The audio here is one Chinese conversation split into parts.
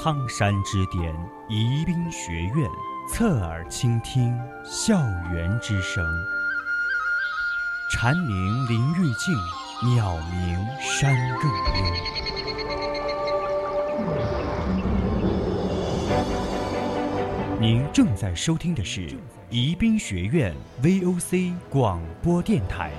苍山之巅，宜宾学院，侧耳倾听校园之声。蝉鸣林愈静，鸟鸣山更幽。您正在收听的是宜宾学院 VOC 广播电台。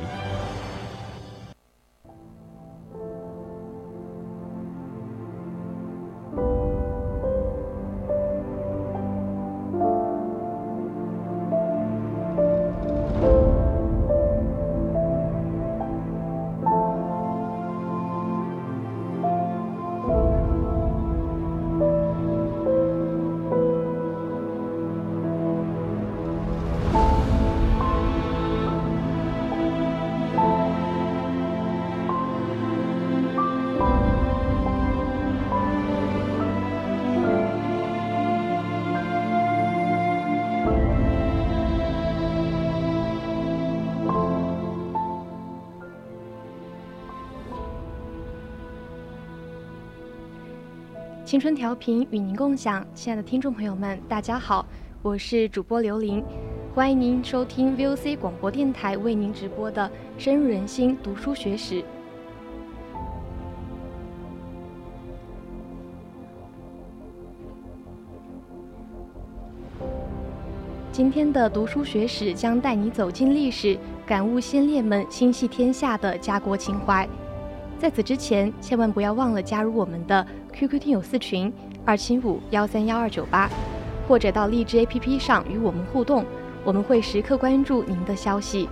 青春调频与您共享，亲爱的听众朋友们，大家好，我是主播刘琳，欢迎您收听 VOC 广播电台为您直播的深入人心读书学史。今天的读书学史将带你走进历史，感悟先烈们心系天下的家国情怀。在此之前，千万不要忘了加入我们的 QQ 听友四群二七五幺三幺二九八，或者到荔枝 APP 上与我们互动，我们会时刻关注您的消息。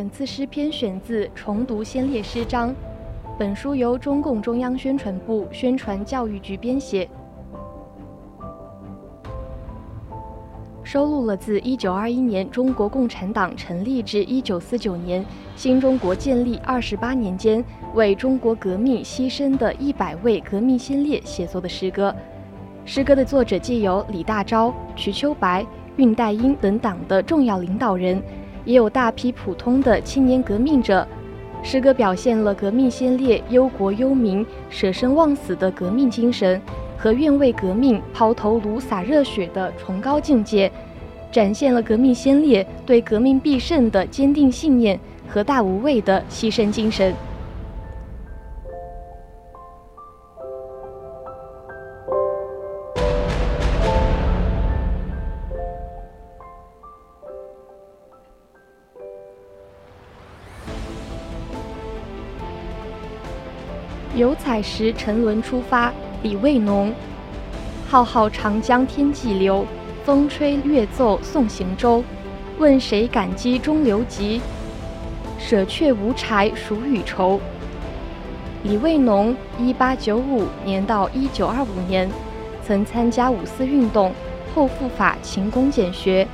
本次诗篇选自《重读先烈诗章》，本书由中共中央宣传部宣传教育局编写，收录了自1921年中国共产党成立至1949年新中国建立二十八年间为中国革命牺牲的一百位革命先烈写作的诗歌。诗歌的作者既有李大钊、瞿秋白、恽代英等党的重要领导人。也有大批普通的青年革命者，诗歌表现了革命先烈忧国忧民、舍生忘死的革命精神和愿为革命抛头颅洒热血的崇高境界，展现了革命先烈对革命必胜的坚定信念和大无畏的牺牲精神。采石沉沦出发，李卫农。浩浩长江天际流，风吹月奏送行舟。问谁感激中流急？舍却无柴赎与愁。李卫农，一八九五年到一九二五年，曾参加五四运动，后赴法勤工俭学，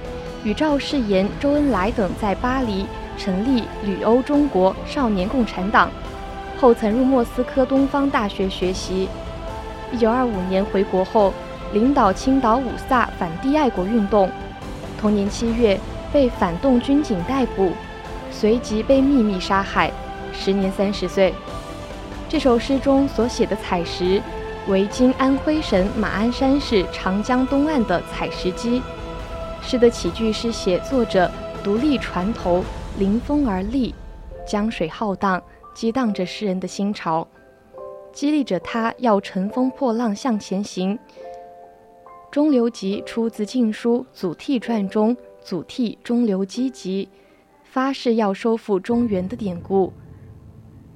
与赵世炎、周恩来等在巴黎成立旅欧中国少年共产党。后曾入莫斯科东方大学学习。一九二五年回国后，领导青岛五卅反帝爱国运动。同年七月被反动军警逮捕，随即被秘密杀害，时年三十岁。这首诗中所写的采石，为今安徽省马鞍山市长江东岸的采石矶。诗的起句是写作者独立船头临风而立，江水浩荡。激荡着诗人的心潮，激励着他要乘风破浪向前行。中流集出自《晋书·祖逖传》中“祖逖中流击楫”，发誓要收复中原的典故。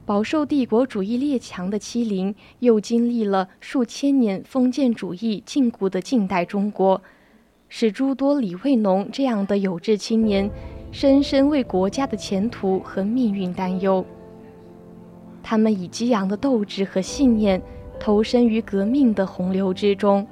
饱受帝国主义列强的欺凌，又经历了数千年封建主义禁锢的近代中国，使诸多李卫农这样的有志青年深深为国家的前途和命运担忧。他们以激昂的斗志和信念投身于革命的洪流之中。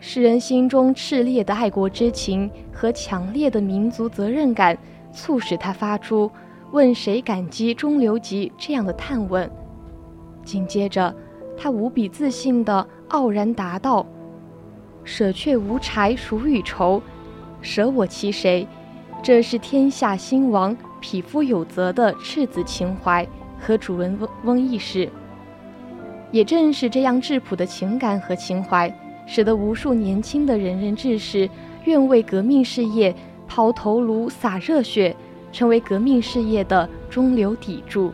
诗人心中炽烈的爱国之情和强烈的民族责任感，促使他发出“问谁感激中流级”这样的叹问。紧接着，他无比自信地傲然答道：“舍却无柴孰与仇？舍我其谁？”这是天下兴亡、匹夫有责的赤子情怀和主人翁翁意识。也正是这样质朴的情感和情怀。使得无数年轻的仁人志士愿为革命事业抛头颅、洒热血，成为革命事业的中流砥柱。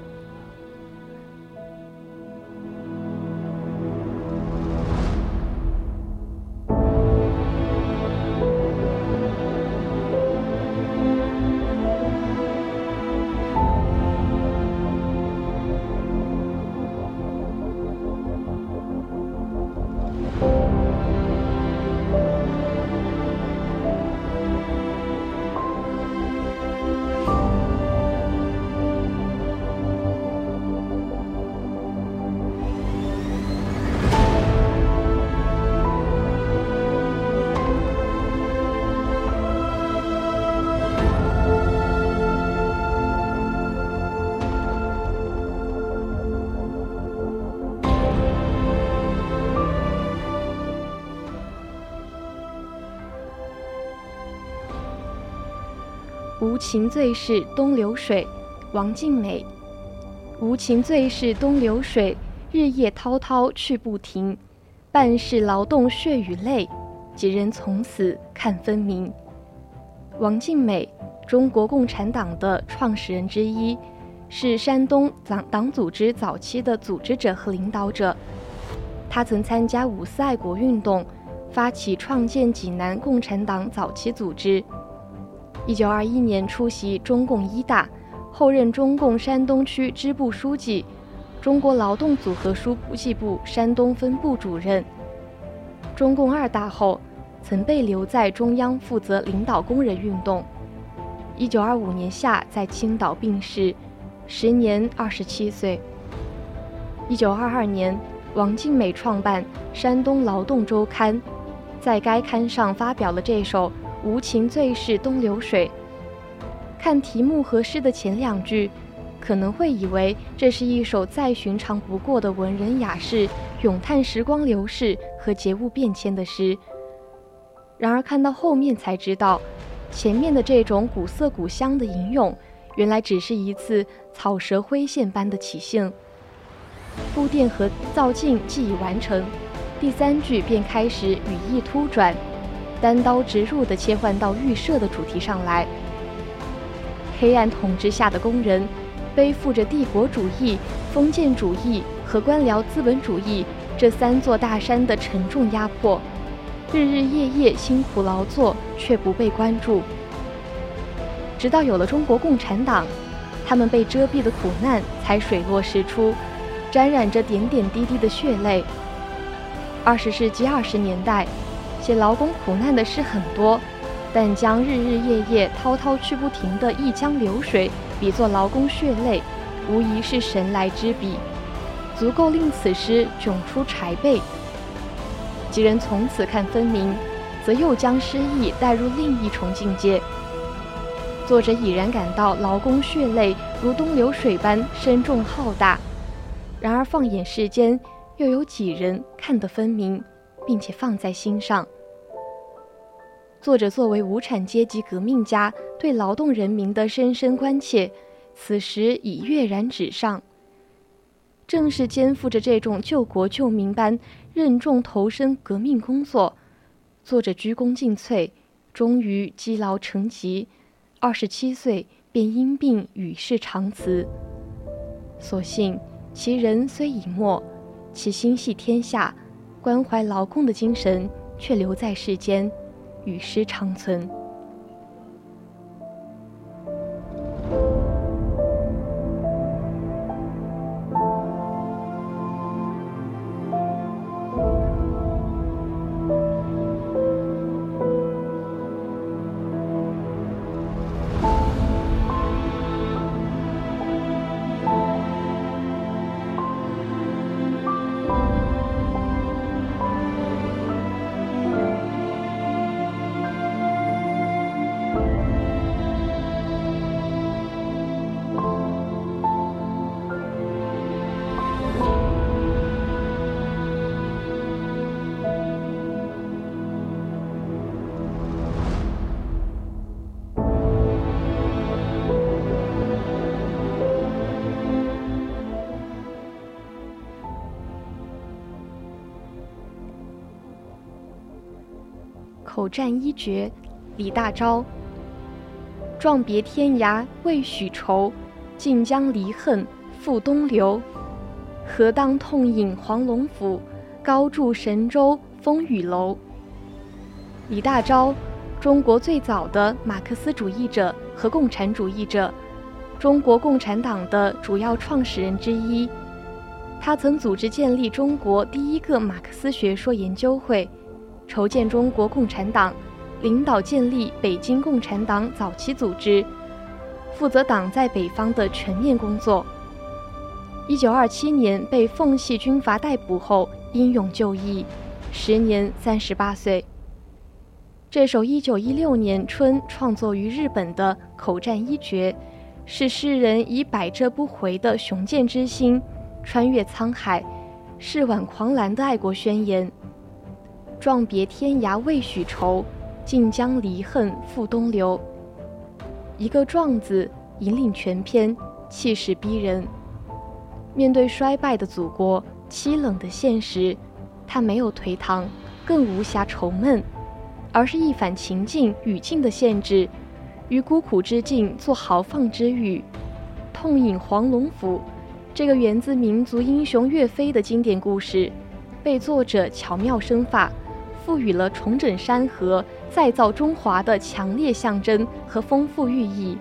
情最是东流水，王静美。无情最是东流水，日夜滔滔去不停，半世劳动血与泪，几人从此看分明。王静美，中国共产党的创始人之一，是山东党党组织早期的组织者和领导者。他曾参加五四爱国运动，发起创建济南共产党早期组织。一九二一年出席中共一大，后任中共山东区支部书记，中国劳动组合书记部山东分部主任。中共二大后，曾被留在中央负责领导工人运动。一九二五年夏在青岛病逝，时年二十七岁。一九二二年，王静美创办《山东劳动周刊》，在该刊上发表了这首。无情最是东流水。看题目和诗的前两句，可能会以为这是一首再寻常不过的文人雅士咏叹时光流逝和节物变迁的诗。然而看到后面才知道，前面的这种古色古香的吟咏，原来只是一次草蛇灰线般的起兴。铺垫和造境既已完成，第三句便开始语意突转。单刀直入地切换到预设的主题上来。黑暗统治下的工人，背负着帝国主义、封建主义和官僚资本主义这三座大山的沉重压迫，日日夜夜辛苦劳作却不被关注。直到有了中国共产党，他们被遮蔽的苦难才水落石出，沾染着点点滴滴的血泪。二十世纪二十年代。写劳工苦难的诗很多，但将日日夜夜滔滔去不停的一江流水比作劳工血泪，无疑是神来之笔，足够令此诗迥出柴背。几人从此看分明，则又将诗意带入另一重境界。作者已然感到劳工血泪如东流水般深重浩大，然而放眼世间，又有几人看得分明？并且放在心上。作者作为无产阶级革命家，对劳动人民的深深关切，此时已跃然纸上。正是肩负着这种救国救民般任重投身革命工作，作者鞠躬尽瘁，终于积劳成疾，二十七岁便因病与世长辞。所幸其人虽已没，其心系天下。关怀劳工的精神却留在世间，与诗长存。口战一绝，李大钊。壮别天涯未许愁，尽将离恨付东流。何当痛饮黄龙府，高筑神州风雨楼。李大钊，中国最早的马克思主义者和共产主义者，中国共产党的主要创始人之一。他曾组织建立中国第一个马克思学说研究会，筹建中国共产党。领导建立北京共产党早期组织，负责党在北方的全面工作。一九二七年被奉系军阀逮捕后，英勇就义，时年三十八岁。这首一九一六年春创作于日本的口战一绝，是诗人以百折不回的雄健之心，穿越沧海，誓挽狂澜的爱国宣言。壮别天涯未许愁。尽将离恨付东流。一个“壮”字引领全篇，气势逼人。面对衰败的祖国、凄冷的现实，他没有颓唐，更无暇愁闷，而是一反情境语境的限制，于孤苦之境作豪放之语。痛饮黄龙府，这个源自民族英雄岳飞的经典故事，被作者巧妙生发，赋予了重整山河。再造中华的强烈象征和丰富寓意，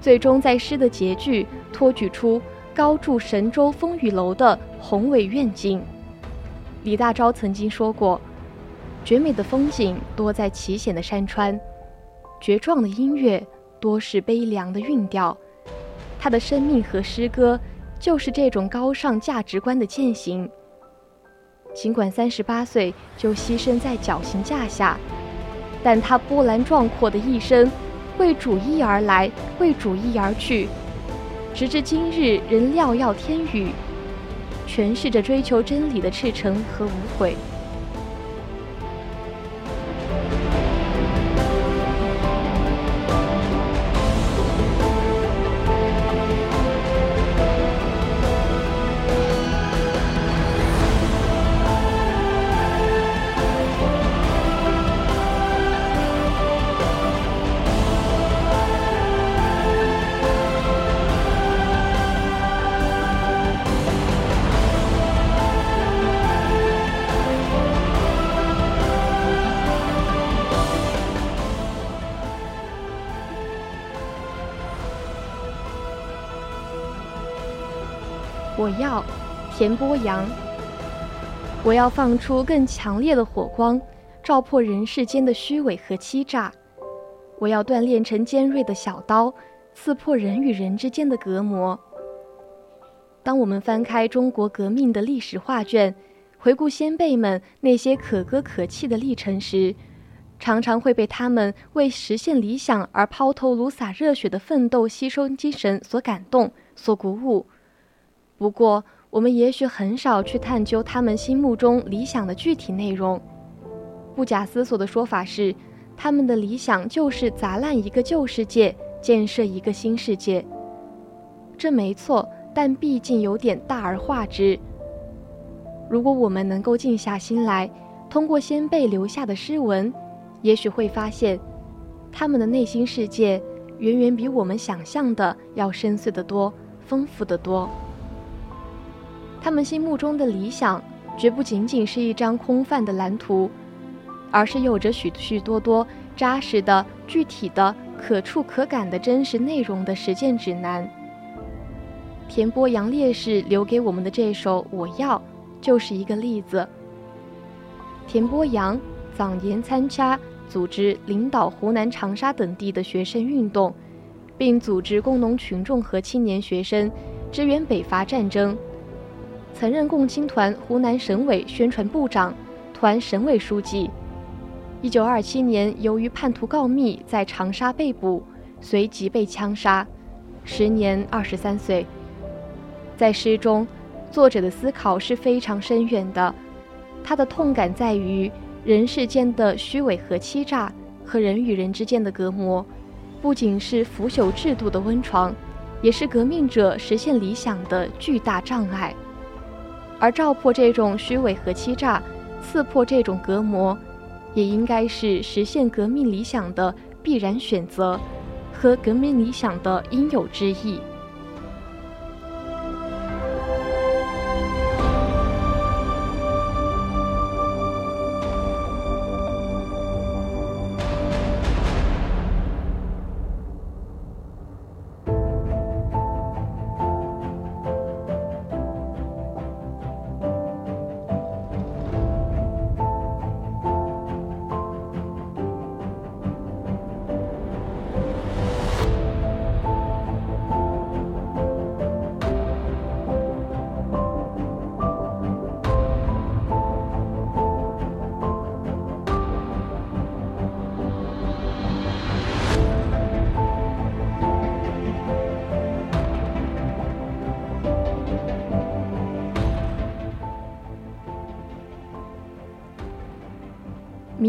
最终在诗的结句托举出高筑神州风雨楼的宏伟愿景。李大钊曾经说过：“绝美的风景多在奇险的山川，绝壮的音乐多是悲凉的韵调。”他的生命和诗歌就是这种高尚价值观的践行。尽管三十八岁就牺牲在绞刑架下。但他波澜壮阔的一生，为主义而来，为主义而去，直至今日仍廖耀天宇，诠释着追求真理的赤诚和无悔。我要田波阳，我要放出更强烈的火光，照破人世间的虚伪和欺诈。我要锻炼成尖锐的小刀，刺破人与人之间的隔膜。当我们翻开中国革命的历史画卷，回顾先辈们那些可歌可泣的历程时，常常会被他们为实现理想而抛头颅洒热血的奋斗牺牲精神所感动、所鼓舞。不过，我们也许很少去探究他们心目中理想的具体内容。不假思索的说法是，他们的理想就是砸烂一个旧世界，建设一个新世界。这没错，但毕竟有点大而化之。如果我们能够静下心来，通过先辈留下的诗文，也许会发现，他们的内心世界远远比我们想象的要深邃得多，丰富得多。他们心目中的理想，绝不仅仅是一张空泛的蓝图，而是有着许许多多扎实的、具体的、可触可感的真实内容的实践指南。田波阳烈士留给我们的这首《我要》，就是一个例子。田波阳早年参加组织领导湖南长沙等地的学生运动，并组织工农群众和青年学生支援北伐战争。曾任共青团湖南省委宣传部长、团省委书记。一九二七年，由于叛徒告密，在长沙被捕，随即被枪杀，时年二十三岁。在诗中，作者的思考是非常深远的。他的痛感在于人世间的虚伪和欺诈，和人与人之间的隔膜，不仅是腐朽制度的温床，也是革命者实现理想的巨大障碍。而照破这种虚伪和欺诈，刺破这种隔膜，也应该是实现革命理想的必然选择和革命理想的应有之义。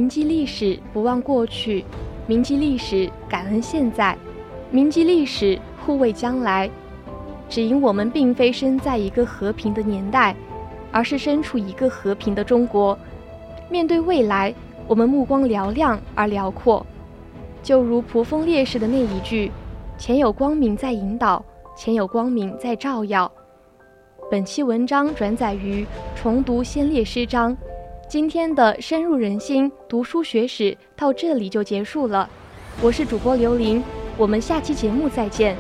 铭记历史，不忘过去；铭记历史，感恩现在；铭记历史，护卫将来。只因我们并非身在一个和平的年代，而是身处一个和平的中国。面对未来，我们目光嘹亮而辽阔。就如蒲风烈士的那一句：“前有光明在引导，前有光明在照耀。”本期文章转载于重读先烈诗章。今天的深入人心读书学史到这里就结束了，我是主播刘琳，我们下期节目再见。